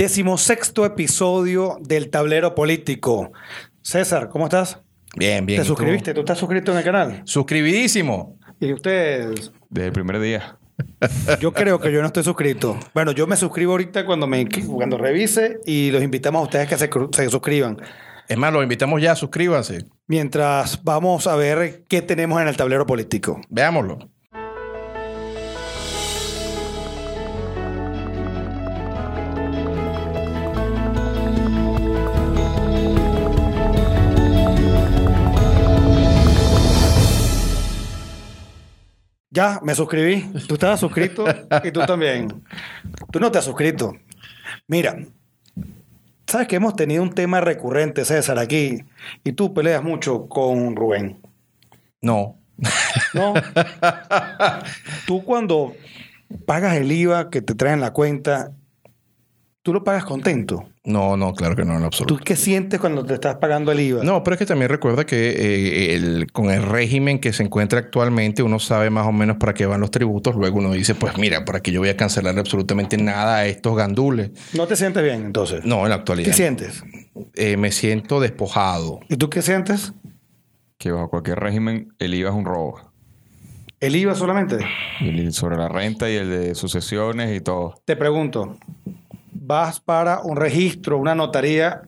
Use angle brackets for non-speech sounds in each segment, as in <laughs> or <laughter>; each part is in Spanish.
Decimosexto episodio del tablero político. César, ¿cómo estás? Bien, bien. ¿Te suscribiste? ¿Tú estás suscrito en el canal? Suscribidísimo. Y ustedes, Desde el primer día. yo creo que yo no estoy suscrito. Bueno, yo me suscribo ahorita cuando me cuando revise y los invitamos a ustedes que se, se suscriban. Es más, los invitamos ya, suscríbanse. Mientras vamos a ver qué tenemos en el tablero político. Veámoslo. Ya, me suscribí. Tú estabas suscrito y tú también. Tú no te has suscrito. Mira, sabes que hemos tenido un tema recurrente, César, aquí, y tú peleas mucho con Rubén. No. ¿No? <laughs> tú cuando pagas el IVA que te traen la cuenta, tú lo pagas contento. No, no, claro que no, en lo ¿Tú absoluto. qué sientes cuando te estás pagando el IVA? No, pero es que también recuerda que eh, el- con el régimen que se encuentra actualmente, uno sabe más o menos para qué van los tributos. Luego uno dice, pues mira, por aquí yo voy a cancelar absolutamente nada a estos gandules. ¿No te sientes bien entonces? No, en la ¿Qué actualidad. sientes? Eh, me siento despojado. ¿Y tú qué sientes? Que bajo cualquier régimen el IVA es un robo. ¿El IVA solamente? El sobre la renta y el de sucesiones y todo. Te pregunto, vas para un registro, una notaría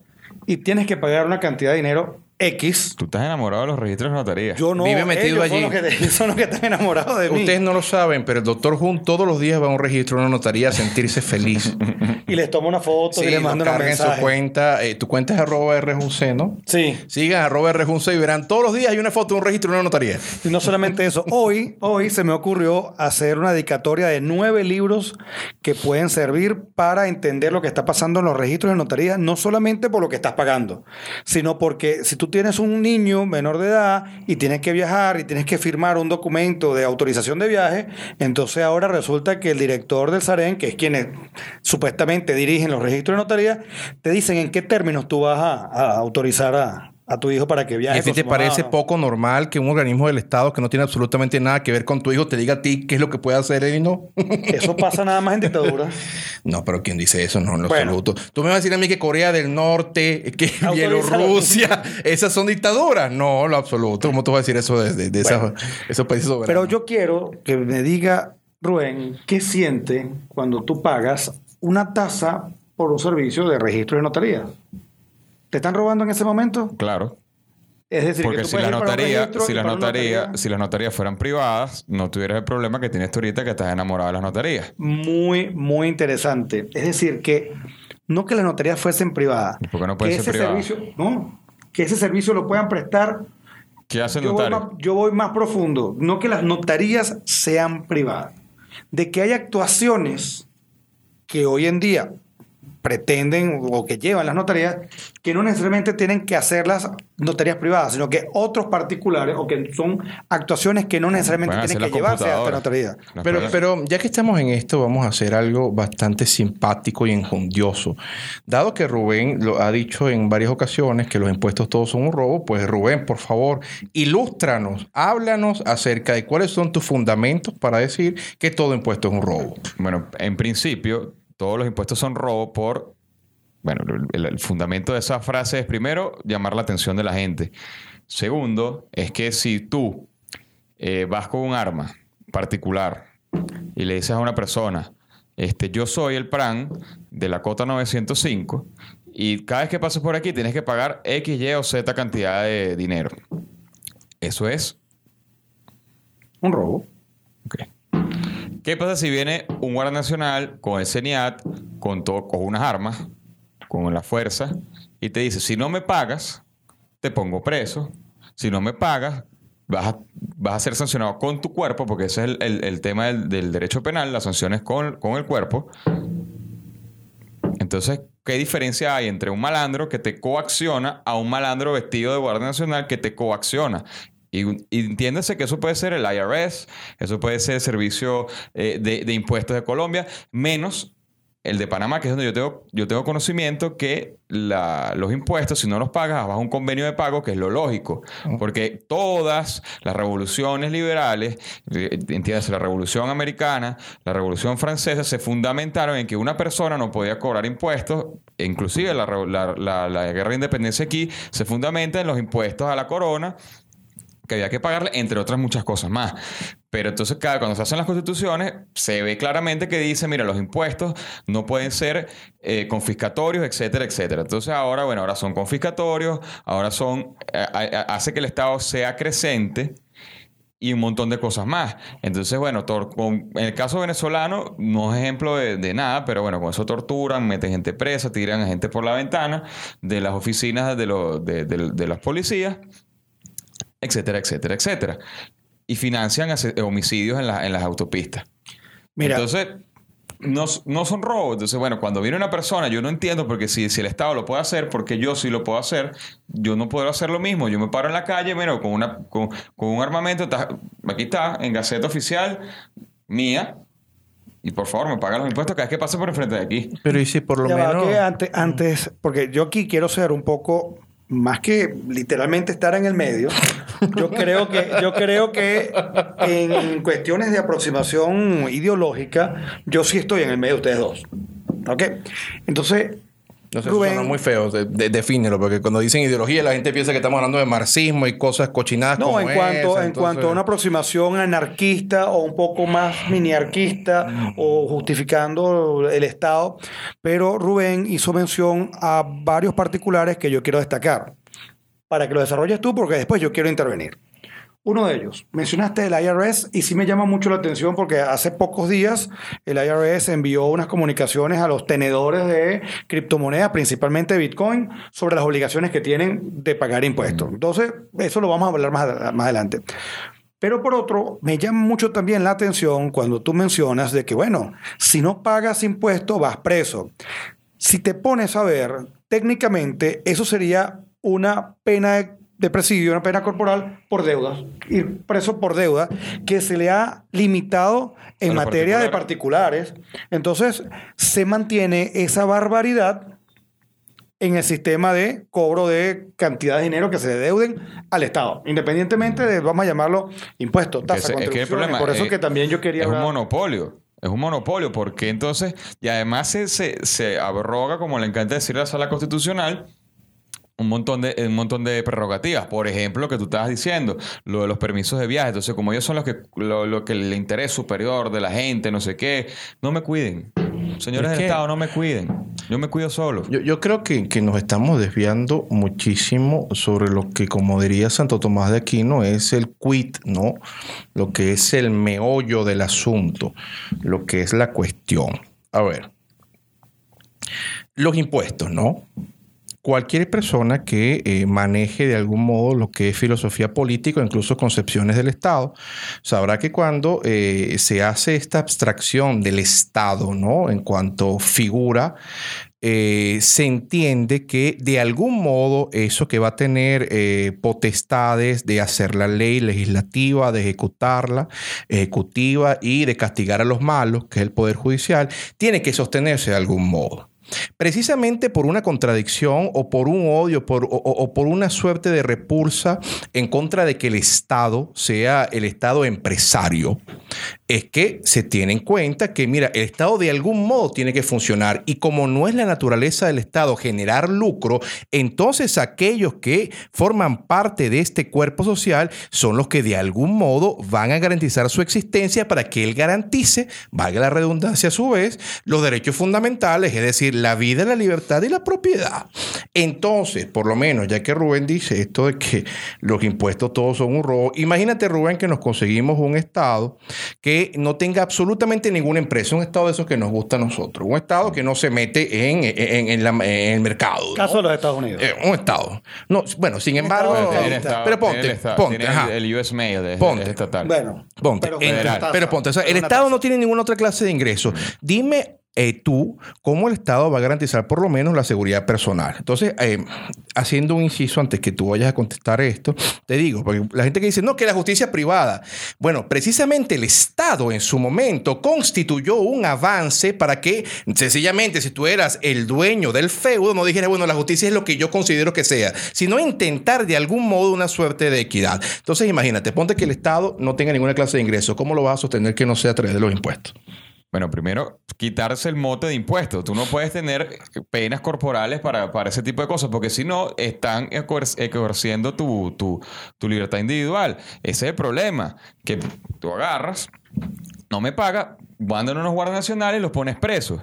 y tienes que pagar una cantidad de dinero X. Tú estás enamorado de los registros de notaría. Yo no, Vive metido ellos son allí. los que te- <laughs> son los que están enamorados de mí. Ustedes no lo saben, pero el doctor Jun todos los días va a un registro, a una notaría a sentirse feliz. <laughs> Y les tomo una foto Sí, y les lo mando una carga en su mensaje. cuenta. eh, tu cuenta es arroba RJC, ¿no? Sí. Sigan arroba RJC y verán todos los días hay una foto de un registro de una notaría. Y no solamente eso, hoy, hoy se me ocurrió hacer una dedicatoria de nueve libros que pueden servir para entender lo que está pasando en los registros de notaría, no solamente por lo que estás pagando, sino porque si tú tienes un niño menor de edad y tienes que viajar y tienes que firmar un documento de autorización de viaje, entonces ahora resulta que el director del SAREN, que es quien es- supuestamente dirigen los registros de notaría, te dicen en qué términos tú vas a autorizar a, a tu hijo para que ¿Y viaje. ti con te parece poco normal que un organismo del Estado que no tiene absolutamente nada que ver con tu hijo te diga a ti qué es lo que puede hacer él y no? <laughs> Eso pasa nada más en dictadura. no, pero ¿quién dice eso? No, en lo Bueno. absoluto. Tú me vas a decir a mí que Corea del Norte, que. <laughs> Bielorrusia, <laughs> esas son dictaduras. No, lo absoluto. ¿Cómo tú vas a decir eso de, de- de esas- esos países soberanos? Pero yo quiero que me diga, Rubén, ¿qué siente cuando tú pagas una tasa por un servicio de registro de notaría? ¿Te están robando en ese momento? Claro. Es decir, que Porque tú si puedes la ir para un notaría, si notaría, notaría. las notarías fueran privadas, no tuvieras el problema que tienes tú ahorita que estás enamorado de las notarías. Muy, muy interesante. Es decir, que no que las notarías fuesen privadas. ¿Y por qué no pueden que ser ese privadas? servicio, no, que ese servicio lo puedan prestar. ¿Qué hace el Yo voy, notario? más, yo voy más profundo. No que las notarías sean privadas. De que hay actuaciones que hoy en día pretenden o que llevan las notarías que no necesariamente tienen que hacer las notarías privadas, sino que otros particulares o que son actuaciones que no necesariamente tienen que llevarse la computadoras. notaría. Las Pero, pero ya que estamos en esto, vamos a hacer algo bastante simpático y enjundioso. Dado que Rubén lo ha dicho en varias ocasiones que los impuestos todos son un robo, pues Rubén, por favor, ilústranos, háblanos acerca de cuáles son tus fundamentos para decir que todo impuesto es un robo. Bueno, en principio, todos los impuestos son robo por. Bueno, el, el fundamento de esa frase es primero llamar la atención de la gente. Segundo, es que si tú eh, vas con un arma particular y le dices a una persona, este, yo soy el PRAN de la cota 905 y cada vez que pases por aquí tienes que pagar X, Y o Z cantidad de dinero. Eso es Un robo. Ok. ¿Qué pasa si viene un guardia nacional con el CENIAT, con, todo, con unas armas, con la fuerza, y te dice, si no me pagas, te pongo preso. Si no me pagas, vas a, ser sancionado con tu cuerpo, porque ese es el, tema del, derecho penal, las sanciones con el cuerpo. Entonces, ¿qué diferencia hay entre un malandro que te coacciona a un malandro vestido de guardia nacional que te coacciona? Y, y entiéndase que eso puede ser el IRS, eso puede ser el Servicio eh, de, de Impuestos de Colombia, menos el de Panamá, que es donde yo tengo, yo tengo conocimiento que la- los impuestos, si no los pagas, bajo un convenio de pago, que es lo lógico. Porque todas las revoluciones liberales, eh, entiéndase, la revolución americana, la revolución francesa, se fundamentaron en que una persona no podía cobrar impuestos. e Inclusive la, la- la- la guerra de independencia aquí se fundamenta en los impuestos a la corona que había que pagarle, entre otras muchas cosas más. Pero entonces, cada, cuando se hacen las constituciones, se ve claramente que dice, mira, los impuestos no pueden ser eh, confiscatorios, etcétera, etcétera. Entonces ahora, bueno, ahora son confiscatorios, ahora son, eh, hace que el Estado sea creciente y un montón de cosas más. Entonces, bueno, en el caso venezolano no es ejemplo de, nada, pero bueno, con eso torturan, meten gente presa, tiran a gente por la ventana de las oficinas de, los de, de- de las policías, etcétera, etcétera, etcétera. Y financian ase- homicidios en, la- en las autopistas. Mira, Entonces, no, no son robos. Entonces, bueno, cuando viene una persona, yo no entiendo porque si, si el Estado lo puede hacer, porque yo sí lo puedo hacer, yo no puedo hacer lo mismo. Yo me paro en la calle, mira, con, una, con, con un armamento, aquí está, en Gaceta Oficial, mía, y por favor me pagan los impuestos cada vez que pase por enfrente de aquí. Pero y si por lo Ya va, menos... que antes, antes, porque yo aquí quiero ser un poco más que literalmente estar en el medio. Yo creo que, yo creo que en cuestiones de aproximación ideológica, yo sí estoy en el medio de ustedes dos. ¿Ok? Entonces, No sé, Rubén- suena muy feo. De- de- defínelo, porque cuando dicen ideología, la gente piensa que estamos hablando de marxismo y cosas cochinadas No, como en cuanto, esa, en entonces- cuanto a una aproximación anarquista o un poco más miniarquista o justificando el Estado, pero Rubén hizo mención a varios particulares que yo quiero destacar para que lo desarrolles tú porque después yo quiero intervenir. Uno de ellos, mencionaste el IRS y sí me llama mucho la atención porque hace pocos días el IRS envió unas comunicaciones a los tenedores de criptomonedas, principalmente Bitcoin, sobre las obligaciones que tienen de pagar impuestos. Entonces, eso lo vamos a hablar más, ad- más adelante. Pero por otro, me llama mucho también la atención cuando tú mencionas de que, bueno, si no pagas impuestos vas preso. Si te pones a ver, técnicamente eso sería una pena de, presidio, una pena corporal por deudas, ir preso por deuda, que se le ha limitado en materia de particulares. Entonces, se mantiene esa barbaridad en el sistema de cobro de cantidad de dinero que se deuden al Estado, independientemente de, vamos a llamarlo, impuestos, tasas, es que el problema Por eso es- que también yo quería Es un monopolio. Es un monopolio porque entonces, y además se, se, se abroga, como le encanta decir la sala constitucional, un montón, de, un montón de prerrogativas. Por ejemplo, que tú estabas diciendo, lo de los permisos de viaje. Entonces, como ellos son los que, lo, lo que el interés superior de la gente, no sé qué, no me cuiden. Señores Es del Estado, no me cuiden. Yo me cuido solo. Yo, yo creo que, que nos estamos desviando muchísimo sobre lo que, como diría Santo Tomás de Aquino, es el quid, ¿no? Lo que es el meollo del asunto, lo que es la cuestión. A ver, los impuestos, ¿no? Cualquier persona que eh, maneje de algún modo lo que es filosofía política, incluso concepciones del Estado, sabrá que cuando eh, se hace esta abstracción del Estado, ¿no? En cuanto figura, eh, se entiende que de algún modo eso que va a tener eh, potestades de hacer la ley legislativa, de ejecutarla, ejecutiva y de castigar a los malos, que es el Poder Judicial, tiene que sostenerse de algún modo. Precisamente por una contradicción o por un odio o por una suerte de repulsa en contra de que el Estado sea el Estado empresario, es que se tiene en cuenta que, mira, el Estado de algún modo tiene que funcionar y como no es la naturaleza del Estado generar lucro, entonces aquellos que forman parte de este cuerpo social son los que de algún modo van a garantizar su existencia para que él garantice, valga la redundancia a su vez, los derechos fundamentales, es decir, la vida, la libertad y la propiedad. Entonces, por lo menos, ya que Rubén dice esto de que los impuestos todos son un robo, imagínate, Rubén, que nos conseguimos un Estado que no tenga absolutamente ninguna empresa, un Estado de esos que nos gusta a nosotros, un Estado que no se mete en, en- en la- en el mercado. ¿no? Caso de los Estados Unidos. Eh, un Estado. No, bueno, sin embargo. Estado- pero ponte, el Estado- ponte, ajá. el, el US Mail, es, Ponte. es estatal. Bueno, Ponte, pero en- federal. pero ponte, o sea, el Estado no tiene ninguna otra clase de ingresos. Dime eh, tú, como el Estado, va a garantizar por lo menos la seguridad personal. Entonces, eh, haciendo un inciso antes que tú vayas a contestar esto, te digo, porque la gente que dice, no, que la justicia privada. Bueno, precisamente el Estado en su momento constituyó un avance para que, sencillamente, si tú eras el dueño del feudo, no dijeras, bueno, la justicia es lo que yo considero que sea, sino intentar de algún modo una suerte de equidad. Entonces, imagínate, ponte que el Estado no tenga ninguna clase de ingreso. ¿Cómo lo vas a sostener que no sea a través de los impuestos? Bueno, primero, quitarse el mote de impuestos. Tú no puedes tener penas corporales para, para ese tipo de cosas, porque si no, están ejerciendo tu, tu, tu, libertad individual. Ese es el problema, que tú agarras, no me paga, mandan unos guardias nacionales y los pones presos.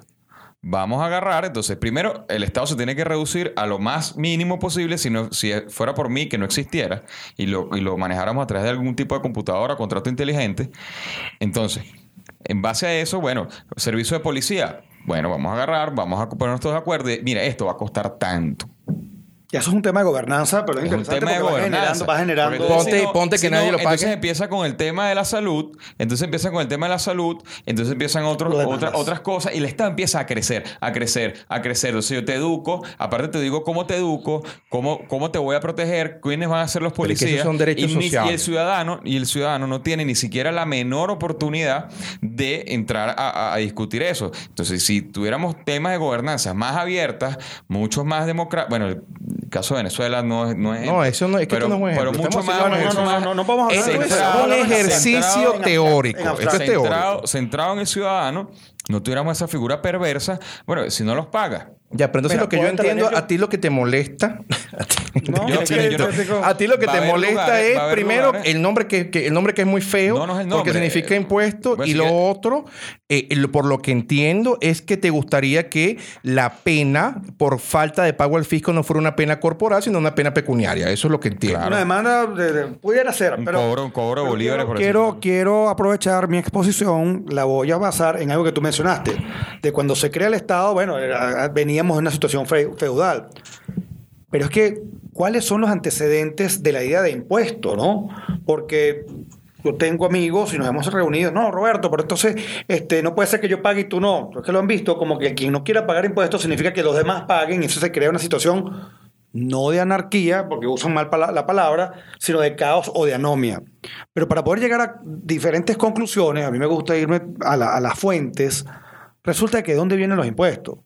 Vamos a agarrar, entonces, primero, el Estado se tiene que reducir a lo más mínimo posible, si, no, si fuera por mí que no existiera y lo, y lo manejáramos a través de algún tipo de computadora, contrato inteligente. Entonces, en base a eso, bueno, servicio de policía. Bueno, vamos a agarrar, vamos a ponernos todos de acuerdo. mira, esto va a costar tanto. Y eso es un tema de gobernanza, pero es, es un tema de gobernanza. Va generando, ponte, ponte que nadie lo pague. Entonces empieza con el tema de la salud, entonces empieza con el tema de la salud, entonces empiezan otros, otras, otras cosas y el Estado empieza a crecer, a crecer, a crecer. O sea, yo te educo, aparte te digo cómo te educo, cómo, cómo te voy a proteger, quiénes van a ser los policías. son derechos y, sociales. y el ciudadano, y el ciudadano no tiene ni siquiera la menor oportunidad de entrar a, a discutir eso. Entonces, si tuviéramos temas de gobernanza más abiertas, muchos más democráticos, bueno, el caso de Venezuela no, no es. No, eso no es que pero, esto no es un Pero mucho más. no, no, no, no, no podemos hablar de es un ejercicio en- teórico. en Esto es centrado, teórico. centrado en el ciudadano, no tuviéramos esa figura perversa, bueno, si no los paga. Ya, pero entonces Mira, lo que yo ¿puedo entiendo, a ti lo que te molesta, a ti, No, Yo- que yo- a ti lo que Va te molesta lugares, es primero lugares. el nombre que, que- el nombre que es muy feo, No, no es el porque significa impuesto, Pues y lo otro, eh, por lo que entiendo, es que te gustaría que la pena por falta de pago al fisco no fuera una pena corporal, sino una pena pecuniaria. Eso es lo que entiendo. Claro. Una demanda de- de- pudiera ser, Un pero cobro- un cobro de pero bolívares por quiero, quiero, quiero aprovechar mi exposición, la voy a basar en algo que tú mencionaste, de cuando se crea el Estado, bueno, era- veníamos en una situación fe- feudal. Pero es que, ¿cuáles son los antecedentes de la idea de impuesto, no? Porque yo tengo amigos y nos hemos reunido, no, Roberto, pero entonces este, no puede ser que yo pague y tú no. Es que lo han visto como que quien no quiera pagar impuestos significa que los demás paguen y eso se crea una situación no de anarquía, porque usan mal la palabra, sino de caos o de anomia. Pero para poder llegar a diferentes conclusiones, a mí me gusta irme a, la- a las fuentes, resulta que de dónde vienen los impuestos.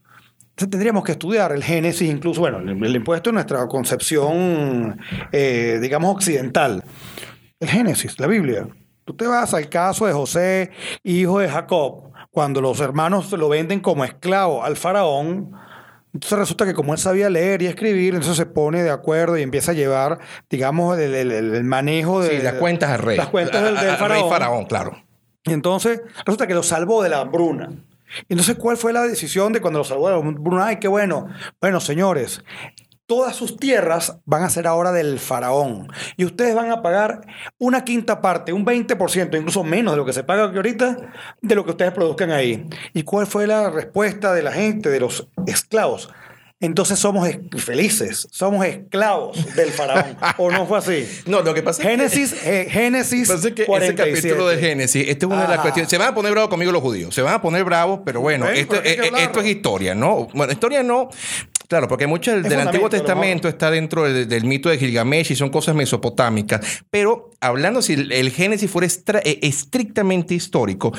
Entonces tendríamos que estudiar el génesis, incluso, bueno, el, el impuesto en nuestra concepción, eh, digamos, occidental. El génesis, la Biblia. Tú te vas al caso de José, hijo de Jacob, cuando los hermanos lo venden como esclavo al faraón. Entonces resulta que como él sabía leer y escribir, entonces se pone de acuerdo y empieza a llevar, digamos, el, el- el- el manejo de... Sí, las cuentas al rey. Las cuentas del, <laughs> al faraón. rey faraón, claro. Y entonces resulta que lo salvó de la hambruna. Entonces, ¿cuál fue la decisión de cuando lo hambruna? Ay, qué bueno. Bueno, señores, todas sus tierras van a ser ahora del faraón. Y ustedes van a pagar una quinta parte, un 20%, incluso menos de lo que se paga aquí ahorita, de lo que ustedes produzcan ahí. ¿Y cuál fue la respuesta de la gente, de los esclavos? Entonces somos es- felices, somos esclavos del faraón. ¿O no fue así? <laughs> No, lo que pasa es que- Génesis, <laughs> eh, Génesis Pasa que ese 47. capítulo de Génesis, esta es una de las cuestiones. Se van a poner bravos conmigo los judíos. Se van a poner bravos, pero bueno, Ven, esto, pero hay que eh, eh, hablarlo. esto es historia, ¿no? Bueno, historia no. Claro, porque mucho del, Antiguo Testamento está dentro del, del mito de Gilgamesh y son cosas mesopotámicas. Pero hablando si el, el Génesis fuera estra- eh, estrictamente histórico,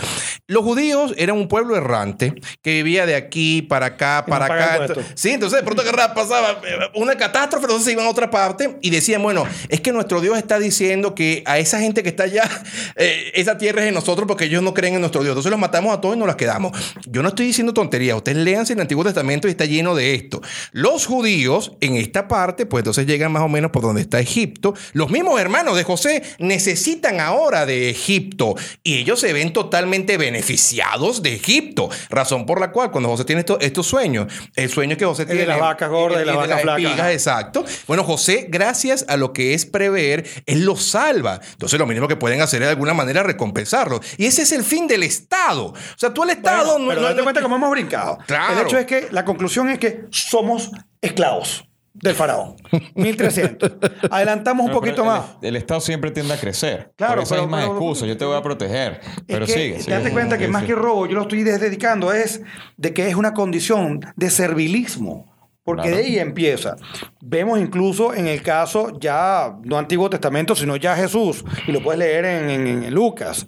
los judíos eran un pueblo errante que vivía de aquí para acá, para no acá. Sí, entonces de pronto pasaba eh, una catástrofe, entonces se iban a otra parte y decían, bueno, es que nuestro Dios está diciendo que a esa gente que está allá, <laughs> eh, esa tierra es de nosotros porque ellos no creen en nuestro Dios. Entonces los matamos a todos y nos las quedamos. Yo no estoy diciendo tonterías. Ustedes léanse el Antiguo Testamento y está lleno de esto. Los judíos en esta parte, pues entonces llegan más o menos por donde está Egipto. Los mismos hermanos de José necesitan ahora de Egipto y ellos se ven totalmente beneficiados de Egipto. Razón por la cual cuando José tiene estos, estos sueños, el sueño que José El de tiene... las vacas gordas y las vacas flacas. exacto. Bueno, José, gracias a lo que es prever, él los salva. Entonces, lo mínimo que pueden hacer es de alguna manera recompensarlo. Y ese es el fin del Estado. O sea, tú el Estado Bueno, no- pero no- date no- cuenta cómo hemos brincado. Claro. El hecho es que la conclusión es que somos esclavos. del faraón. 1300. Adelantamos un No, poquito más. El, Estado siempre tiende a crecer. Claro, Por esas pero- mismas pero- excusas. Yo te voy a proteger. Pero que, sigue. sigue. Date cuenta que más sí. que robo, yo lo estoy dedicando es de que es una condición de servilismo. Porque Claro. de ahí empieza. Vemos incluso en el caso ya, no Antiguo Testamento, sino ya Jesús, y lo puedes leer en, en- en Lucas.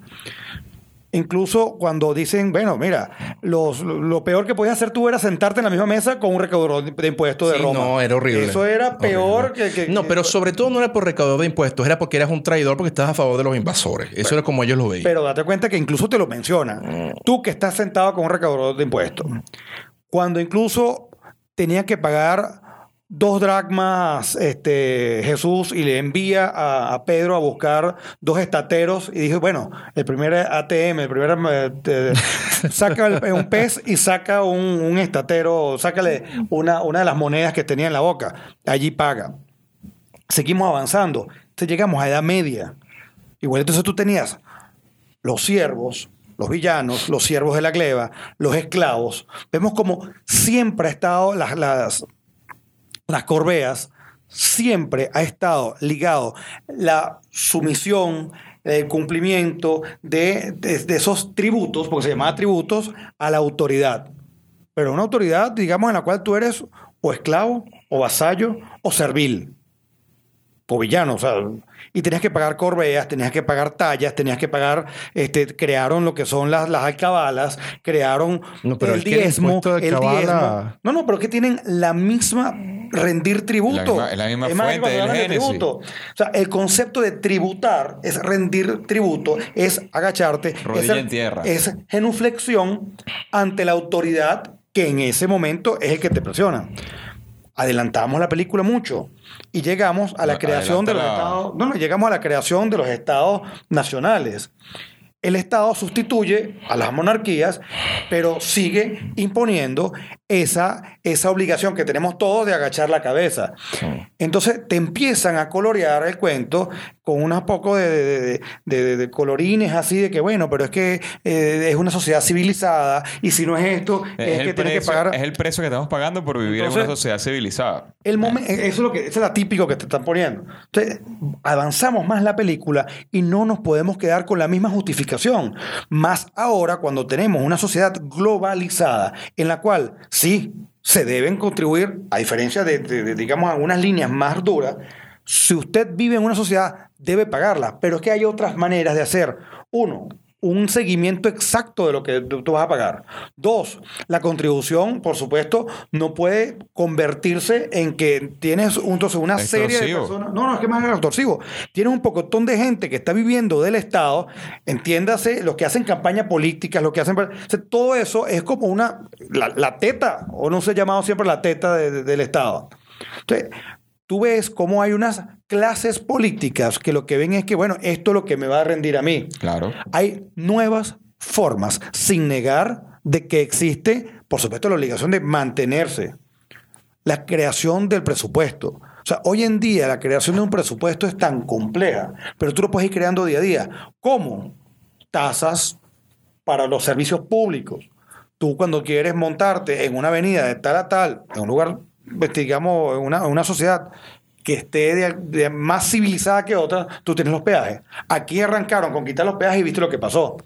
Incluso cuando dicen, bueno, mira, los- lo peor que podías hacer tú era sentarte en la misma mesa con un recaudador de- impuestos de Sí, Roma. no, era horrible. Eso era peor que, que- No, pero sobre todo no era por recaudador de impuestos, era porque eras un traidor porque estabas a favor de los invasores. Eso era como ellos lo veían. Pero date cuenta que incluso te lo mencionan. Mm. Tú que estás sentado con un recaudador de impuestos. Cuando incluso tenía que pagar dos dracmas este, Jesús y le envía a, a Pedro a buscar dos estateros y dijo, bueno, el primer ATM, el primer... eh, <laughs> saca el- un pez y saca un, un estatero, sácale una, una de las monedas que tenía en la boca. Allí paga. Seguimos avanzando. Entonces llegamos a Edad Media. Igual entonces tú tenías los siervos, los villanos, los siervos de la gleba, los esclavos. Vemos como siempre ha estado las, las, las corbeas, siempre ha estado ligado la sumisión, el cumplimiento de, de- esos tributos, porque se llamaba tributos, a la autoridad. Pero una autoridad, digamos, en la cual tú eres o esclavo, o vasallo, o servil o villano, o sea, y tenías que pagar corbeas, tenías que pagar tallas, tenías que pagar, este, crearon lo que son las, las alcabalas, crearon No, pero el diezmo, el diezmo. No, no, pero es que tienen la misma rendir tributo. La misma- es la misma Es más, fuente del de tributo. O sea, el concepto de tributar es rendir tributo, es agacharte, Rodilla es, en tierra. es genuflexión ante la autoridad que en ese momento es el que te presiona. Adelantamos la película mucho y llegamos a la No, creación de los estados. No, no, llegamos a la creación de los estados nacionales. El Estado sustituye a las monarquías, pero sigue imponiendo esa, esa obligación que tenemos todos de agachar la cabeza. Entonces te empiezan a colorear el cuento con unos pocos de, de- de- de- de colorines así de que, bueno, pero es que eh, es una sociedad civilizada y si no es esto, es, Es, que tienes que precio, pagar... es el precio que estamos pagando por vivir en una sociedad civilizada. El momen- eso es lo que eso es la típico que te están poniendo. Entonces, avanzamos más la película y no nos podemos quedar con la misma justificación. Más ahora cuando tenemos una sociedad globalizada en la cual sí se deben contribuir, a diferencia de, digamos, algunas líneas más duras, si usted vive en una sociedad, debe pagarla. Pero es que hay otras maneras de hacer. Uno, un seguimiento exacto de lo que tú vas a pagar. Dos, la contribución, por supuesto, no puede convertirse en que tienes un- entonces una serie de personas. No, no, es que más extorsivo. Tienes un pocotón de gente que está viviendo del Estado, entiéndase, los que hacen campaña política, los que hacen. o sea, todo eso es como una. La, la teta, o no se ha llamado siempre la teta de- de- del Estado. Entonces, tú ves cómo hay unas clases políticas que lo que ven es que, bueno, esto es lo que me va a rendir a mí. Claro. Hay nuevas formas, sin negar de que existe, por supuesto, la obligación de mantenerse. La creación del presupuesto. O sea, hoy en día la creación de un presupuesto es tan compleja, pero tú lo puedes ir creando día a día. ¿Cómo? Tasas para los servicios públicos. Tú cuando quieres montarte en una avenida de tal a tal, en un lugar, pues, digamos, una, una sociedad que esté de más civilizada que otra, tú tienes los peajes. Aquí arrancaron con quitar los peajes y viste lo que pasó.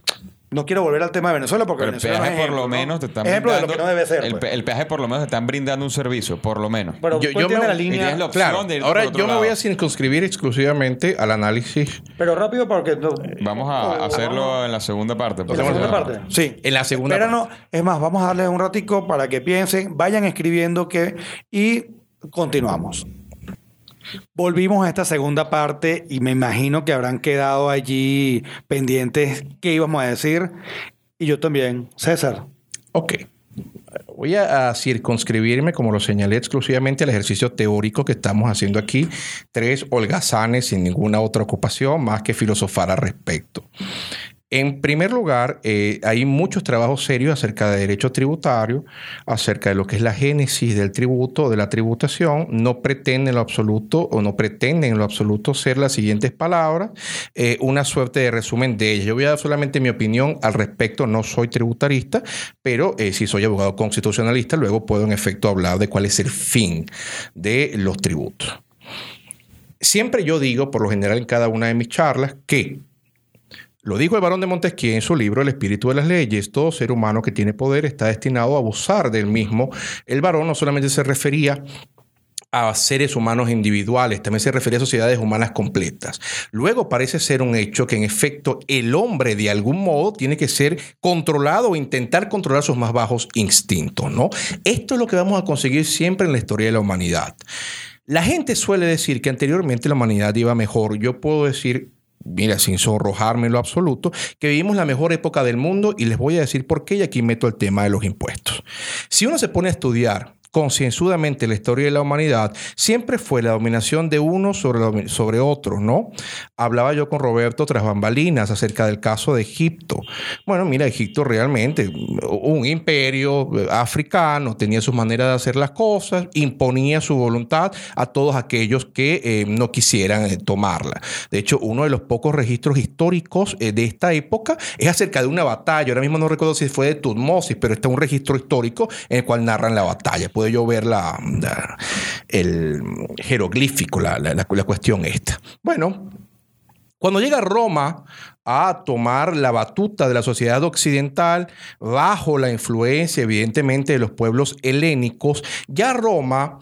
No quiero volver al tema de Venezuela porque Pero el Venezuela no peaje es por lo ejemplo, ¿no? menos te están Ejemplo de lo brindando. que no debe ser. el, pues. el peaje por lo menos te están brindando un servicio, por lo menos. Pero Yo- yo me- la línea. la Claro, de ahora yo me voy a circunscribir exclusivamente al análisis. Pero rápido porque... no- Vamos a o- hacerlo en la segunda parte. ¿En la segunda parte? Sí. En la segunda Espéranos. Es más, vamos a darles un ratico para que piensen, vayan escribiendo que... Y continuamos. Volvimos a esta segunda parte y me imagino que habrán quedado allí pendientes qué íbamos a decir. Y yo también. César. Ok. Voy a, circunscribirme, como lo señalé, exclusivamente al ejercicio teórico que estamos haciendo aquí. Tres holgazanes sin ninguna otra ocupación más que filosofar al respecto. En primer lugar, eh, hay muchos trabajos serios acerca de derecho tributario, acerca de lo que es la génesis del tributo, de la tributación. No pretende en lo absoluto o no pretenden en lo absoluto ser las siguientes palabras, eh, una suerte de resumen de ellas. Yo voy a dar solamente mi opinión al respecto. No soy tributarista, pero eh, si soy abogado constitucionalista, luego puedo en efecto hablar de cuál es el fin de los tributos. Siempre yo digo, por lo general en cada una de mis charlas, que lo dijo el barón de Montesquieu en su libro El espíritu de las leyes. Todo ser humano que tiene poder está destinado a abusar del mismo. El barón no solamente se refería a seres humanos individuales, también se refería a sociedades humanas completas. Luego parece ser un hecho que en efecto el hombre de algún modo tiene que ser controlado o intentar controlar sus más bajos instintos, ¿no? Esto es lo que vamos a conseguir siempre en la historia de la humanidad. La gente suele decir que anteriormente la humanidad iba mejor. Yo puedo decir mira, sin sonrojarme en lo absoluto, que vivimos la mejor época del mundo y les voy a decir por qué y aquí meto el tema de los impuestos. Si uno se pone a estudiar concienzudamente la historia de la humanidad siempre fue la dominación de uno sobre, sobre otros, ¿no? Hablaba yo con Roberto tras bambalinas acerca del caso de Egipto. Bueno, mira, Egipto realmente, un imperio africano, tenía su manera de hacer las cosas, imponía su voluntad a todos aquellos que eh, no quisieran eh, tomarla. De hecho, uno de los pocos registros históricos eh, de esta época es acerca de una batalla. Ahora mismo no recuerdo si fue de Tutmosis, pero está un registro histórico en el cual narran la batalla puede yo ver la, el jeroglífico, la, la cuestión esta. Bueno, cuando llega Roma a tomar la batuta de la sociedad occidental bajo la influencia evidentemente de los pueblos helénicos, ya Roma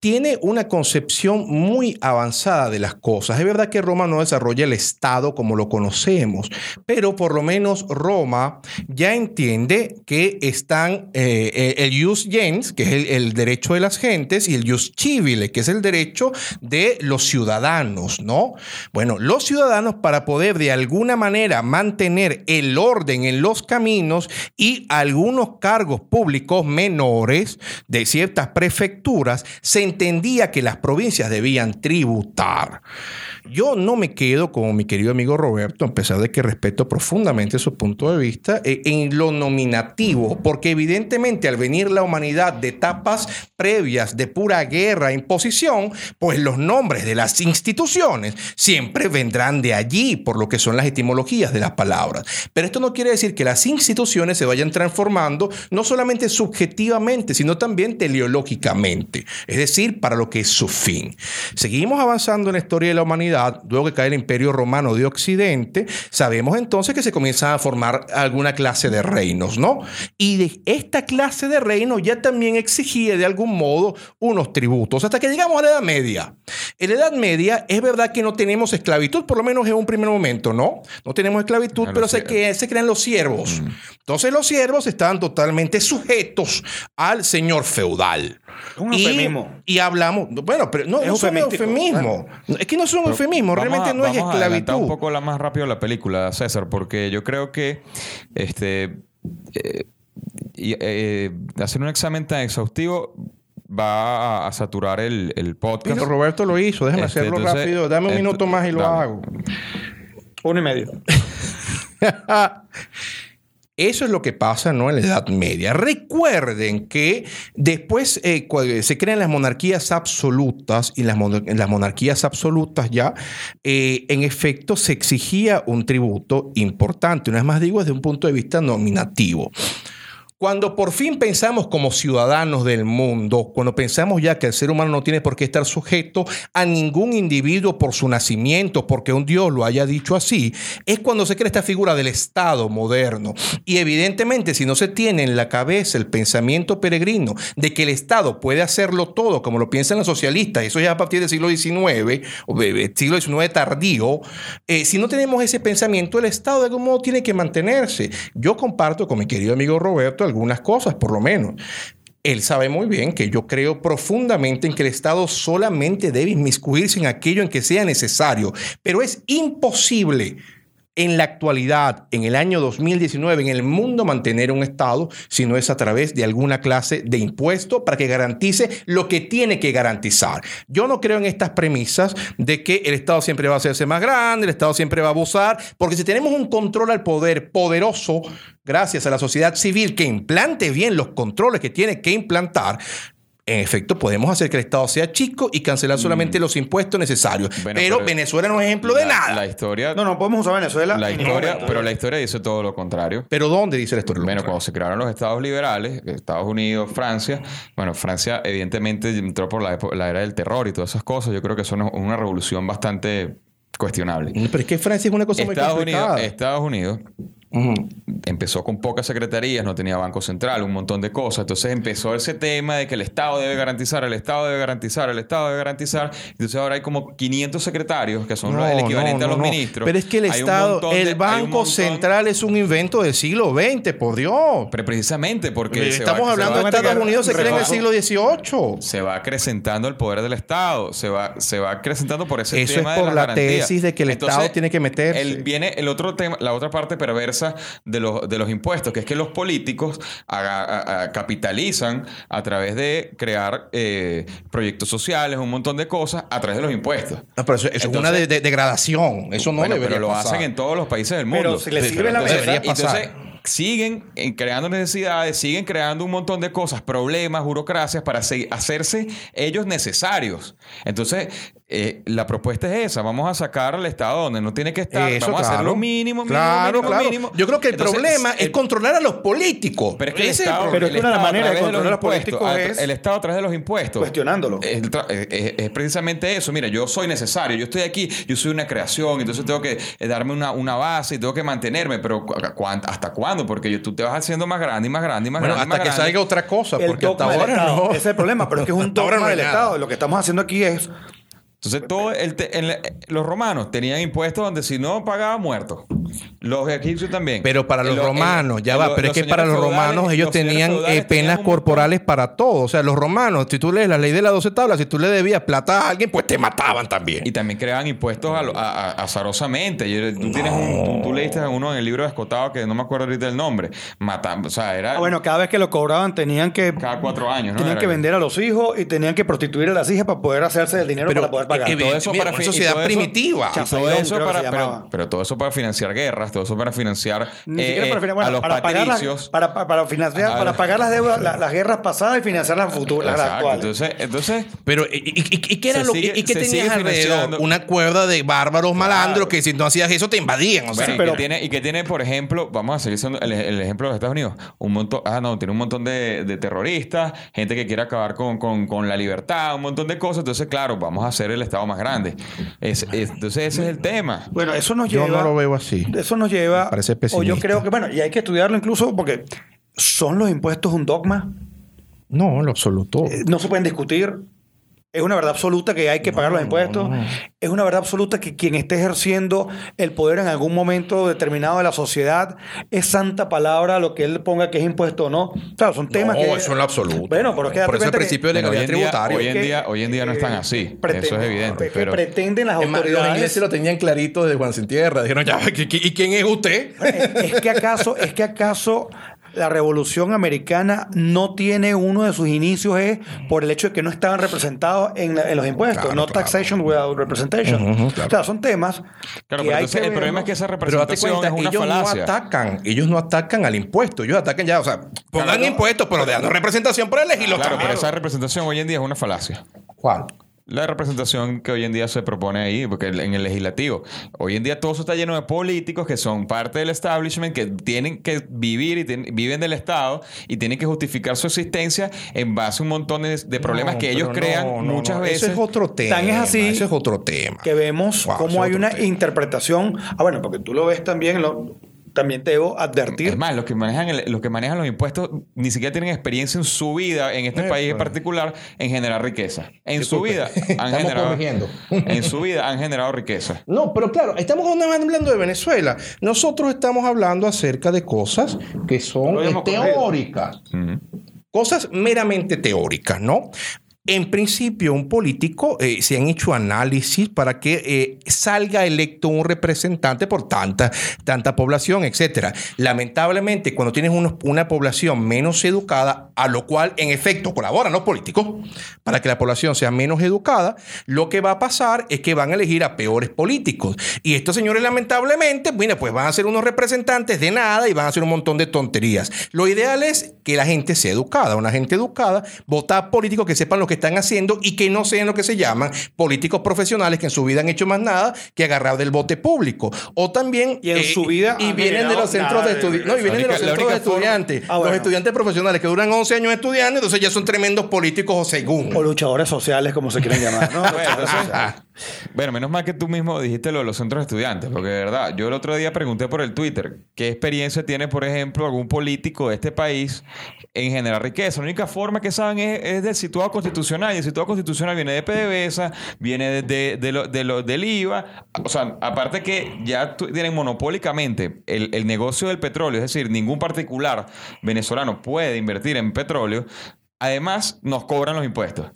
tiene una concepción muy avanzada de las cosas. Es verdad que Roma no desarrolla el Estado como lo conocemos, pero por lo menos Roma ya entiende que están eh, eh, el jus gens, que es el, derecho de las gentes, y el jus civile, que es el derecho de los ciudadanos, ¿no? Bueno, los ciudadanos para poder de alguna manera mantener el orden en los caminos y algunos cargos públicos menores de ciertas prefecturas se entendía que las provincias debían tributar. Yo no me quedo como mi querido amigo Roberto, a pesar de que respeto profundamente su punto de vista, eh, en lo nominativo, porque evidentemente al venir la humanidad de etapas previas de pura guerra e imposición, pues los nombres de las instituciones siempre vendrán de allí, por lo que son las etimologías de las palabras. Pero esto no quiere decir que las instituciones se vayan transformando no solamente subjetivamente, sino también teleológicamente, es decir, para lo que es su fin. Seguimos avanzando en la historia de la humanidad luego que cae el Imperio Romano de Occidente, sabemos entonces que se comienza a formar alguna clase de reinos, ¿no? Y de esta clase de reinos ya también exigía de algún modo unos tributos, hasta que llegamos a la Edad Media. En la Edad Media es verdad que no tenemos esclavitud, por lo menos en un primer momento, ¿no? No tenemos esclavitud, pero sé que se crean los siervos. Mm. Entonces los siervos estaban totalmente sujetos al señor feudal. Un eufemismo. Y, hablamos, bueno, pero no, es un eufemismo. Es que no es un eufemismo, realmente no es esclavitud. A un poco la más rápido la película, César, porque yo creo que este eh, eh, hacer un examen tan exhaustivo va a, saturar el, el, podcast. Pero Roberto lo hizo, déjame este, hacerlo rápido. Dame un minuto más y lo hago. Uno y medio. <laughs> Eso es lo que pasa ¿no? en la Edad Media. Recuerden que después eh, se crean las monarquías absolutas y las, las monarquías absolutas ya, eh, en efecto, se exigía un tributo importante. Una vez más digo, desde un punto de vista nominativo. Cuando por fin pensamos como ciudadanos del mundo, cuando pensamos ya que el ser humano no tiene por qué estar sujeto a ningún individuo por su nacimiento, porque un Dios lo haya dicho así, es cuando se crea esta figura del Estado moderno. Y evidentemente, si no se tiene en la cabeza el pensamiento peregrino de que el Estado puede hacerlo todo, como lo piensan los socialistas, eso ya a partir del siglo XIX, siglo XIX tardío, eh, si no tenemos ese pensamiento, el Estado de algún modo tiene que mantenerse. Yo comparto con mi querido amigo Roberto algunas cosas, por lo menos. Él sabe muy bien que yo creo profundamente en que el Estado solamente debe inmiscuirse en aquello en que sea necesario, pero es imposible en la actualidad, en el año 2019, en el mundo mantener un Estado si no es a través de alguna clase de impuesto para que garantice lo que tiene que garantizar. Yo no creo en estas premisas de que el Estado siempre va a hacerse más grande, el Estado siempre va a abusar, porque si tenemos un control al poder poderoso, gracias a la sociedad civil que implante bien los controles que tiene que implantar, en efecto, podemos hacer que el Estado sea chico y cancelar solamente los impuestos necesarios. Mm. Bueno, pero, pero Venezuela no es ejemplo de nada. La historia, No, no podemos usar Venezuela. la historia, pero la historia dice todo lo contrario. pero ¿dónde dice la historia? Bueno, cuando se crearon los estados liberales, Estados Unidos, Francia, bueno, Francia evidentemente entró por la, era del terror y todas esas cosas. Yo creo que eso es una revolución bastante cuestionable. Pero es que Francia es una cosa Estados muy Unidos, complicada. Estados Unidos. Empezó con pocas secretarías, no tenía banco central, un montón de cosas. Entonces empezó ese tema de que el Estado debe garantizar, el Estado debe garantizar, el Estado debe garantizar. Entonces ahora hay como 500 secretarios que son No, el equivalente no, a los ministros. Pero es que el Hay Estado, de- el Banco montón- Central es un invento del siglo XX, por Dios. Pero precisamente porque Estamos va- hablando de Estados Unidos, se crea en el siglo XVIII. se va acrecentando el poder del Estado, se va, se va acrecentando por ese Eso tema es de por las la garantías. tesis de que el Estado tiene que meterse. el- viene el otro tema, la otra parte perversa de los, de los impuestos, que es que los políticos haga- a- a- capitalizan a través de crear eh, proyectos sociales, un montón de cosas a través de los impuestos. No, pero eso, eso es una de- de- degradación. Eso no Bueno, debería pero lo pasar. hacen en todos los países del mundo. Pero si le sirve la entonces, pasar. entonces, siguen eh, creando necesidades, siguen creando un montón de cosas, problemas, burocracias para se- hacerse ellos necesarios. Entonces, eh, la propuesta es esa, vamos a sacar al Estado donde no tiene que estar, Eso, vamos a hacer lo mínimo, mínimo, Claro, mínimo, claro. mínimo. Yo creo que el Entonces, problema es el- controlar a los políticos. pero es que el Estado. Pero el una de a controlar a los políticos a- es el Estado a través de los impuestos. cuestionándolo. Es, precisamente eso. Mira, yo soy necesario, yo estoy aquí, yo soy una creación, entonces tengo que eh, darme una, una base y tengo que mantenerme, pero ¿hasta cuándo? Porque tú te vas haciendo más grande y más grande y más Bueno, grande. hasta más que grande. salga otra cosa, el porque hasta ahora no. Ese es el problema, pero es que es un <laughs> dogma no del nada. Estado. Lo que estamos haciendo aquí es Entonces, todo el te- en la- los romanos tenían impuestos donde si no pagaba, muerto. Los egipcios también. Pero para los romanos, ya va, pero es que para los romanos ellos tenían eh, tenían penas un corporales para todo. O sea, los romanos, si tú lees la ley de las 12 tablas, si tú le debías plata a alguien, pues te mataban también. Y también creaban impuestos a a- a- azarosamente. Tú, tienes un- tú, tú leíste uno en el libro de Escotado que no me acuerdo ahorita el nombre. Matando, o sea, era Ah, bueno, cada vez que lo cobraban tenían que cada cuatro años, ¿no? tenían Era que vender a los hijos y tenían que prostituir a las hijas para poder hacerse el dinero para poder pagar. eh, todo eso mira, para una sociedad primitiva. Pero, pero todo eso para financiar guerras, todo eso para financiar Ni eh, siquiera eh, para, finan- bueno, a los para pagar las, patricios. para, para, financiar, Ah, para pagar las deudas, la- las guerras pasadas y financiar las futuras, las Exacto. actuales. Entonces, entonces Pero, ¿y, y- y- qué era lo que- y qué tenías alrededor? Una cuerda de bárbaros malandros que si no hacías eso te invadían. O sea, Bueno, y, pero- que tiene, y que tiene, por ejemplo, vamos a seguir siendo el, el ejemplo de los Estados Unidos. Un montón, ah, no, tiene un montón de, de terroristas, gente que quiere acabar con, con- con la libertad, un montón de cosas. Entonces, claro, vamos a hacer el Estado más grande. Es- es- entonces, ese es el tema. Bueno, eso nos yo lleva. no lo veo así. Eso nos lleva. Parece o yo creo que, bueno, y hay que estudiarlo incluso porque son los impuestos un dogma. No, en lo absoluto. Eh, No se pueden discutir. Es una verdad absoluta que hay que pagar los impuestos. Es una verdad absoluta que quien esté ejerciendo el poder en algún momento determinado de la sociedad es santa palabra lo que él ponga que es impuesto o no. Claro, son temas no, que. eso en lo absoluto. Bueno, pero es que Por eso el cuenta que- principio de legalidad en día- tributaria. hoy en día- hoy en día no están así. Eso es evidente, pero- pretenden las Es más, los autoridades. ingleses lo tenían clarito desde Juan Sin Tierra. Dijeron, ya, <laughs> ¿y y quién es usted? es es que acaso, es que acaso la revolución americana no tiene uno de sus inicios es por el hecho de que no estaban representados en, la- en los impuestos, Claro, no claro. taxation without representation. Claro. O sea, son temas Claro, que pero hay entonces que el problema es que esa representación cuenta, es una ellos falacia. no atacan, ellos no atacan al impuesto, ellos atacan ya, o sea, pongan impuestos, pero dando representación por el legislador. Claro, pero esa representación hoy en día es una falacia. ¿Cuál? La representación que hoy en día se propone ahí, porque en el legislativo, hoy en día todo eso está lleno de políticos que son parte del establishment, que tienen que vivir y tienen- viven del Estado y tienen que justificar su existencia en base a un montón de, de problemas No, que ellos crean no, no, muchas no, veces. Eso es otro tema. Tan es así Eso es otro tema. que vemos Wow, cómo hay una tema. interpretación. Ah, bueno, porque tú lo ves también, lo- también te debo advertir. Es más, los que manejan el- los que manejan los impuestos ni siquiera tienen experiencia en su vida, en este Eh, país en particular, en generar riqueza. En su vida <laughs> han Estamos generado. corrigiendo. <laughs> En su vida han generado riqueza. No, pero claro, estamos hablando de Venezuela. Nosotros estamos hablando acerca de cosas que son teóricas. Cosas meramente teóricas, ¿no? En principio, un político eh, se han hecho análisis para que eh, salga electo un representante por tanta, tanta población, etcétera. Lamentablemente, cuando tienes una población menos educada, a lo cual en efecto colaboran los políticos para que la población sea menos educada, lo que va a pasar es que van a elegir a peores políticos. Y estos señores, lamentablemente, bueno, pues van a ser unos representantes de nada y van a hacer un montón de tonterías. Lo ideal es que la gente sea educada, una gente educada, votar políticos que sepan lo que están haciendo y que no sean lo que se llaman políticos profesionales que en su vida han hecho más nada que agarrar del bote público. O también... eh, Y en su vida Y vienen de los centros de de estudiantes. No, y vienen de los centros de estudiantes. Ah, Los estudiantes profesionales que duran 11 años estudiando, entonces ya son tremendos políticos o según. O luchadores sociales, como se quieren llamar. ¿no? <laughs> Bueno, menos mal que tú mismo dijiste lo de los centros de estudiantes, porque de verdad, yo el otro día pregunté por el Twitter, ¿qué experiencia tiene, por ejemplo, algún político de este país en generar riqueza? La única forma que saben es, es del situado constitucional, y el situado constitucional viene de PDVSA, viene de, de- de lo- de lo- del IVA, o sea, aparte que ya tienen monopólicamente el, el negocio del petróleo, es decir, ningún particular venezolano puede invertir en petróleo, además nos cobran los impuestos.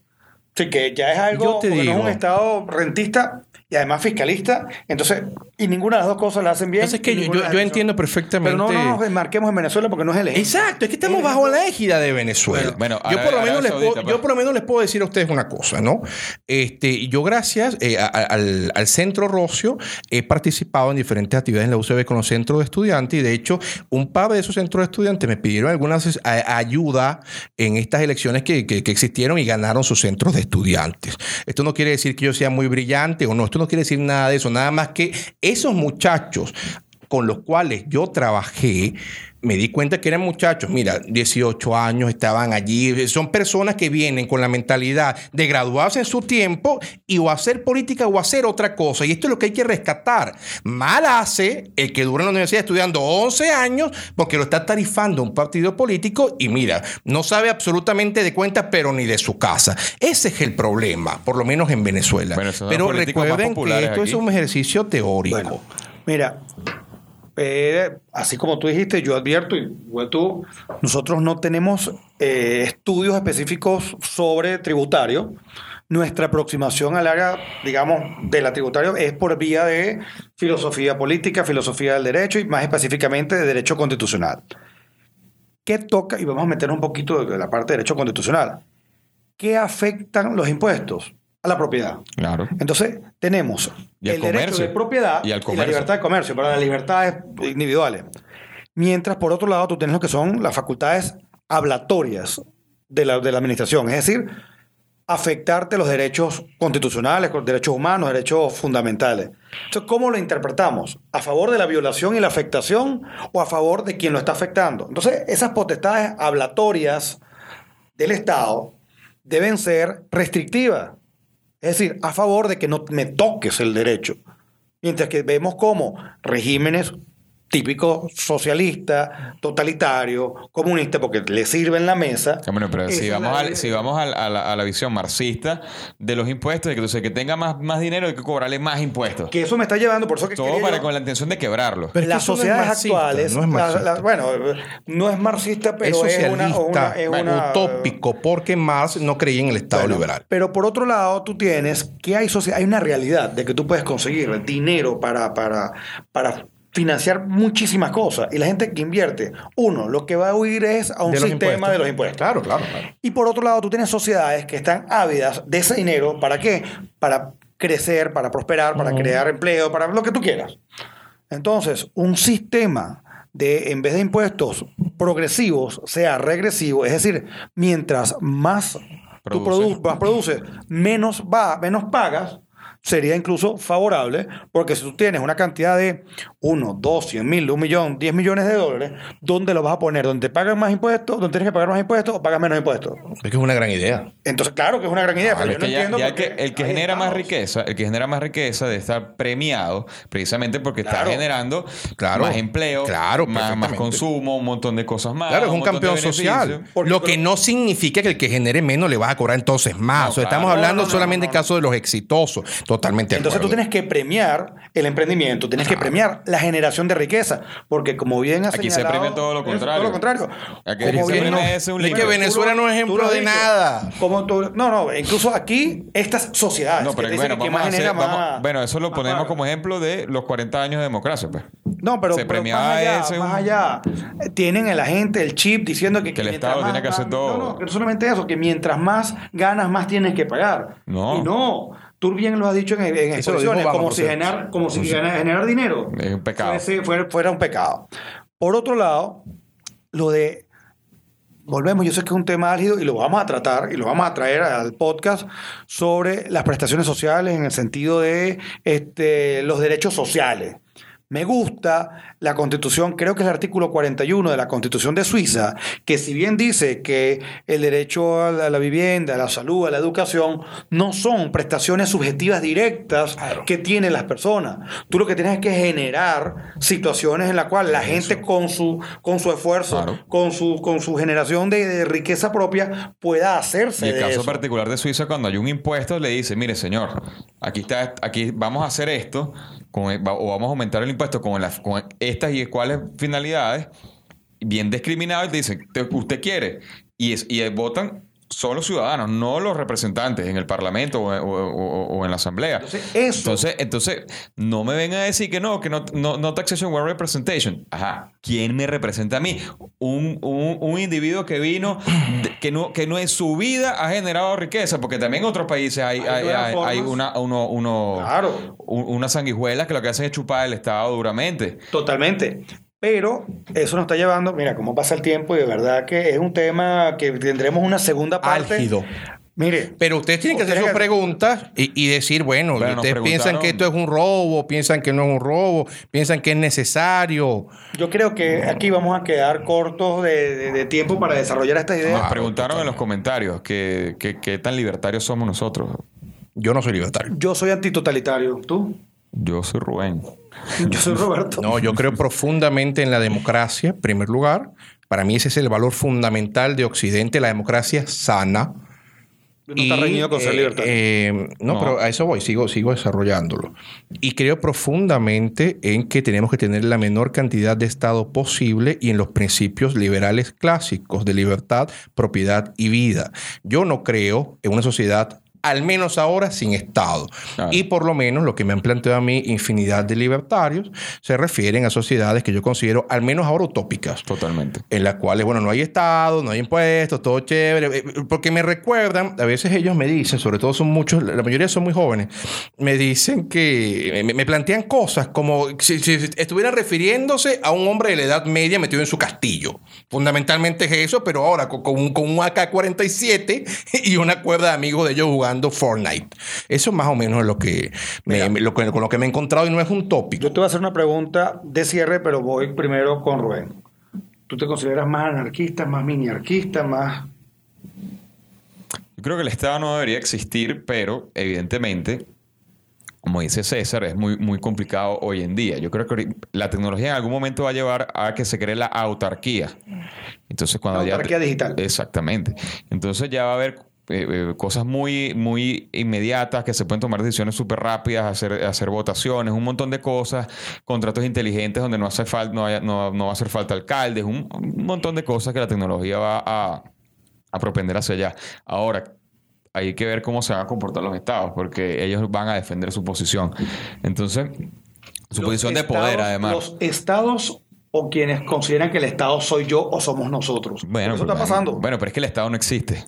Sí, que ya es algo, Yo te no es un estado rentista y además fiscalista, entonces, y ninguna de las dos cosas la hacen bien. Entonces es que yo, yo- yo entiendo perfectamente. Pero no, no nos enmarquemos en Venezuela porque no es el ejemplo. Exacto, es que estamos bajo la égida de Venezuela. Bueno, yo, Arabia- por lo menos les puedo, yo por lo menos les puedo decir a ustedes una cosa, ¿no? Este, yo gracias eh, a- a- al, al Centro Rocio he participado en diferentes actividades en la UCB con los centros de estudiantes y de hecho un par de esos centros de estudiantes me pidieron alguna a- ayuda en estas elecciones que, que- que existieron y ganaron sus centros de estudiantes. Esto no quiere decir que yo sea muy brillante o no, esto no quiere decir nada de eso, nada más que esos muchachos con los cuales yo trabajé, me di cuenta que eran muchachos, mira, 18 años estaban allí, son personas que vienen con la mentalidad de graduarse en su tiempo y o hacer política o hacer otra cosa. Y esto es lo que hay que rescatar. Mal hace el que dura en la universidad estudiando 11 años porque lo está tarifando un partido político y mira, no sabe absolutamente de cuentas, pero ni de su casa. Ese es el problema, por lo menos en Venezuela. Bueno, pero recuerden que esto es un ejercicio teórico. Bueno, mira, eh, así como tú dijiste, yo advierto, igual tú, nosotros no tenemos eh, estudios específicos sobre tributario. Nuestra aproximación al área, digamos, de la tributario es por vía de filosofía política, filosofía del derecho y más específicamente de derecho constitucional. ¿Qué toca? Y vamos a meter un poquito de la parte de derecho constitucional. ¿Qué afectan los impuestos? A la propiedad. Claro. Entonces, tenemos el derecho de propiedad Y la libertad de comercio, para las libertades individuales. Mientras, por otro lado, tú tienes lo que son las facultades ablatorias de la, de la administración, es decir, afectarte los derechos constitucionales, los derechos humanos, derechos fundamentales. Entonces, ¿cómo lo interpretamos? ¿A favor de la violación y la afectación o a favor de quien lo está afectando? Entonces, esas potestades ablatorias del Estado deben ser restrictivas. Es decir, a favor de que no me toques el derecho. Mientras que vemos como regímenes típicos socialistas, totalitarios, comunistas, porque le sirven la mesa. Ah, Bueno, pero si vamos, la- al- si vamos al- a, la, a la visión marxista de los impuestos, de que, entonces, que tenga más, más dinero hay que cobrarle más impuestos. Que eso me está llevando, por eso que Todo para yo- con la intención de quebrarlo. Pero las eso no es sociedades marxista, actuales, no es la- marxista. la- bueno, no es marxista, pero es es, socialista, una, una- es una- utópico, porque Marx no creía en el Estado Bueno, liberal. Pero por otro lado, tú tienes que hay, hay una realidad de que tú puedes conseguir dinero para, para, para financiar muchísimas cosas. Y la gente que invierte, uno, lo que va a huir es a un De sistema de los impuestos. Claro, claro, claro. Y por otro lado, tú tienes sociedades que están ávidas de ese dinero. ¿Para qué? Para crecer, para prosperar, para crear empleo, para lo que tú quieras. Entonces, un sistema de, en vez de impuestos progresivos, sea regresivo, es decir, mientras más tú produ- más produces, menos, va, menos pagas, sería incluso favorable, porque si tú tienes una cantidad de 1, 2, 100 mil, 1 millón, 10 millones de dólares, ¿dónde lo vas a poner? ¿Donde te pagan más impuestos? ¿Donde tienes que pagar más impuestos o pagas menos impuestos? Es que es una gran idea. Entonces, claro que es una gran idea, pero Es yo no ya- entiendo ya que el que genera más riqueza, el que genera más riqueza de estar premiado precisamente porque Claro. está generando Claro. más empleo, Claro, más, más consumo, un montón de cosas más. Claro, es un campeón social. Porque- Lo que no significa que el que genere menos le vas a cobrar entonces más. No, O sea, estamos hablando No, no, no, solamente no, del caso de los exitosos. Totalmente Entonces tú tienes que premiar el emprendimiento, tienes que premiar la generación de riqueza, porque como bien has Aquí se premia todo lo es contrario. Todo lo contrario. Aquí Como se bien- premia ese un Es que. Venezuela no es ejemplo de dicho. nada. Como tú- no, no, incluso aquí estas sociedades No, pero que bueno, que a más hacer- genera vamos- más- bueno, eso lo ponemos como ejemplo de los 40 años de democracia, pues. No, pero, Se pero premiaba más allá, ese más un- allá. Tienen en la gente el chip diciendo que, Que el Estado más- tiene que hacer todo. No, no, no solamente eso, que mientras más ganas, más tienes que pagar. No. Y no. Tú bien lo has dicho en, en exposiciones, Obama, como si, generar, como si generar, generar dinero Es un pecado. fuese- fuera un pecado. Por otro lado, lo de volvemos, yo sé que es un tema álgido y lo vamos a tratar y lo vamos a traer al podcast sobre las prestaciones sociales en el sentido de este, los derechos sociales. Me gusta la constitución, creo que es el artículo 41 de la constitución de Suiza, que si bien dice que el derecho a la, vivienda, a la salud, a la educación, no son prestaciones subjetivas directas que tienen las personas. Tú lo que tienes es que generar situaciones en las cuales la gente con su, con su esfuerzo, Claro. con, su, con su generación de, de riqueza propia, pueda hacerse Y el de caso eso. particular de Suiza, cuando hay un impuesto, le dice, mire, señor, aquí está, aquí vamos a hacer esto, o vamos a aumentar el impuesto con, estas y cuáles finalidades, bien discriminado, y te dicen, "Te- usted quiere, y, es, y votan son los ciudadanos, no los representantes en el Parlamento o, o- o- o en la Asamblea. Entonces, eso- Entonces, entonces, no me vengan a decir que no, que no, no, no taxation, one representation. Ajá, ¿quién me representa a mí? Un, un- un individuo que vino, de- que no, que no en su vida ha generado riqueza, porque también en otros países hay, Hay hay, una, uno, uno, Claro. un- unas sanguijuelas que lo que hacen es chupar el Estado duramente. Totalmente. Pero eso nos está llevando, mira cómo pasa el tiempo y de verdad que es un tema que tendremos una segunda parte. Álgido. Mire, Pero ustedes tienen que hacer sus preguntas y, y decir, bueno, ustedes piensan que esto es un robo, piensan que no es un robo, piensan que es necesario. yo creo que aquí vamos a quedar cortos de, de- de tiempo para desarrollar esta idea. Nos preguntaron en los comentarios que, que- qué tan libertarios somos nosotros. Yo no soy libertario. Yo soy antitotalitario. ¿Tú? Yo soy Rubén. <laughs> Yo soy Roberto. No, yo creo profundamente en la democracia, en primer lugar. Para mí ese es el valor fundamental de Occidente, la democracia sana. No está reñido con ser eh, libertario. eh, no, No. pero a eso voy, sigo, sigo desarrollándolo. Y creo profundamente en que tenemos que tener la menor cantidad de Estado posible y en los principios liberales clásicos de libertad, propiedad y vida. Yo no creo en una sociedad al menos ahora sin Estado. Claro. Y por lo menos lo que me han planteado a mí infinidad de libertarios se refieren a sociedades que yo considero al menos ahora utópicas Totalmente. en las cuales, bueno, no hay Estado, no hay impuestos, todo chévere, eh, porque me recuerdan, a veces ellos me dicen, sobre todo son muchos, la mayoría son muy jóvenes, me dicen que, me, me plantean cosas como si, si estuvieran refiriéndose a un hombre de la Edad Media metido en su castillo. Fundamentalmente es eso, pero ahora con, con un, con un AK-47 <laughs> y una cuerda de amigos de ellos jugando Fortnite. Eso más o menos es lo que, me- lo que- con lo que me he encontrado y no es un tópico. Yo te voy a hacer una pregunta de cierre, pero voy primero con Rubén. ¿Tú te consideras más anarquista, más miniarquista, más... Yo creo que el Estado no debería existir, pero evidentemente, como dice César, es muy, muy complicado hoy en día. Yo creo que la tecnología en algún momento va a llevar a que se cree la autarquía. Entonces, cuando ya Autarquía digital. Exactamente. Entonces ya va a haber eh, eh, cosas muy, muy inmediatas que se pueden tomar decisiones súper rápidas, hacer, hacer votaciones, un montón de cosas, contratos inteligentes donde no, hace fal- no, haya- no, no va a hacer falta alcaldes, un, un montón de cosas que la tecnología va a, a propender hacia allá. Ahora, hay que ver cómo se van a comportar los estados, porque ellos van a defender su posición. Entonces, su Los posición de poder, además. Los estados o quienes consideran que el Estado soy yo o somos nosotros. Bueno, eso está pasando. Bueno, pero es que el Estado no existe.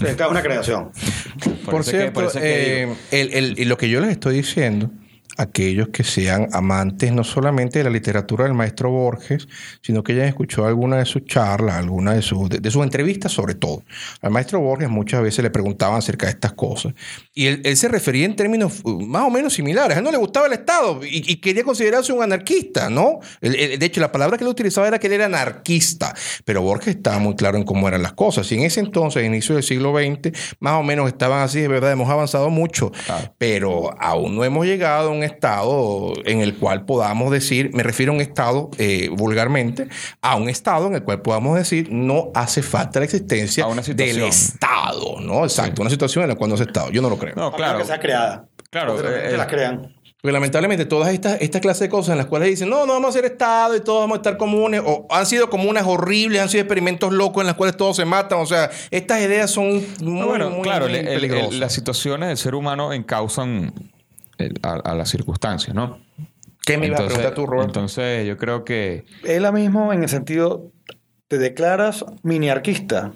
El Estado es una creación. <laughs> Por, que- cierto, por es que eh, el- el- y lo que yo les estoy diciendo, aquellos que sean amantes no solamente de la literatura del maestro Borges, sino que hayan escuchado alguna de sus charlas, alguna de sus, de, de sus entrevistas sobre todo. Al maestro Borges muchas veces le preguntaban acerca de estas cosas. Y él, él se refería en términos uh, más o menos similares. A él no le gustaba el Estado y, y quería considerarse un anarquista, ¿no? Él- él- de hecho, la palabra que él utilizaba era que él era anarquista. Pero Borges estaba muy claro en cómo eran las cosas. Y en ese entonces, inicio del siglo XX, más o menos estaban así, de verdad, hemos avanzado mucho. Claro. Pero aún no hemos llegado a un estado en el cual podamos decir, me refiero a un estado eh, vulgarmente, a un estado en el cual podamos decir, no hace falta la existencia A una del. Estado, ¿no? Exacto, una situación en la cual no se Estado. Yo no lo creo. No, Claro. que sea creada. Claro, Porque realmente eh, las crean. Porque lamentablemente todas estas esta clase de cosas en las cuales dicen, no, no vamos a hacer Estado y todos vamos a estar comunes, o han sido comunas horribles, han sido experimentos locos en las cuales todos se matan. O sea, estas ideas son muy, No, bueno, muy, claro, muy el- el- peligrosas. el- las situaciones del ser humano encausan a, a las circunstancias, ¿no? ¿Qué me ibas a Entonces- preguntar tú, Roberto? Entonces, yo creo que Es la mismo en el sentido, te declaras miniarquista.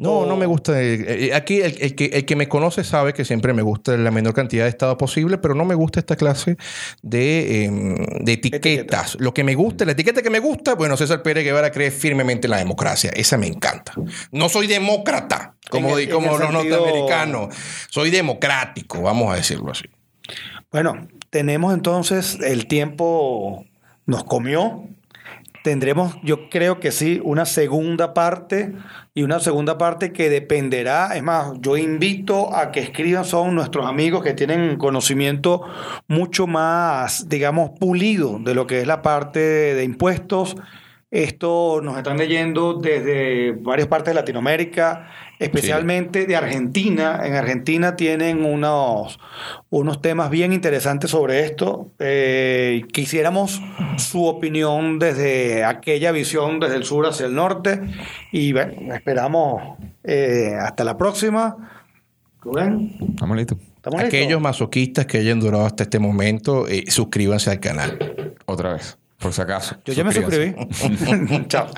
No, O- no me gusta. eh, eh, aquí el, el que, el que me conoce sabe que siempre me gusta la menor cantidad de Estado posible, pero no me gusta esta clase de, eh, de etiquetas. Etiquetas. Lo que me gusta, la etiqueta que me gusta, bueno, César Pérez Guevara cree firmemente en la democracia. Esa me encanta. No soy demócrata, como, el- como los sentido- norteamericanos. Soy democrático, vamos a decirlo así. Bueno, tenemos entonces el tiempo nos comió. Tendremos, yo creo que sí, una segunda parte y una segunda parte que dependerá. Es más, yo invito a que escriban, son nuestros amigos que tienen conocimiento mucho más, digamos, pulido de lo que es la parte de impuestos. Esto nos están leyendo desde varias partes de Latinoamérica, especialmente de Argentina. En Argentina tienen unos, unos temas bien interesantes sobre esto. Eh, quisiéramos su opinión desde aquella visión, desde el sur hacia el norte. Y bueno, esperamos eh, hasta la próxima. Rubén, estamos listos. ¿estamos listos? Aquellos masoquistas que hayan durado hasta este momento, eh, suscríbanse al canal. Otra vez, por si acaso. Yo ya me suscribí. <laughs> <laughs> Chao.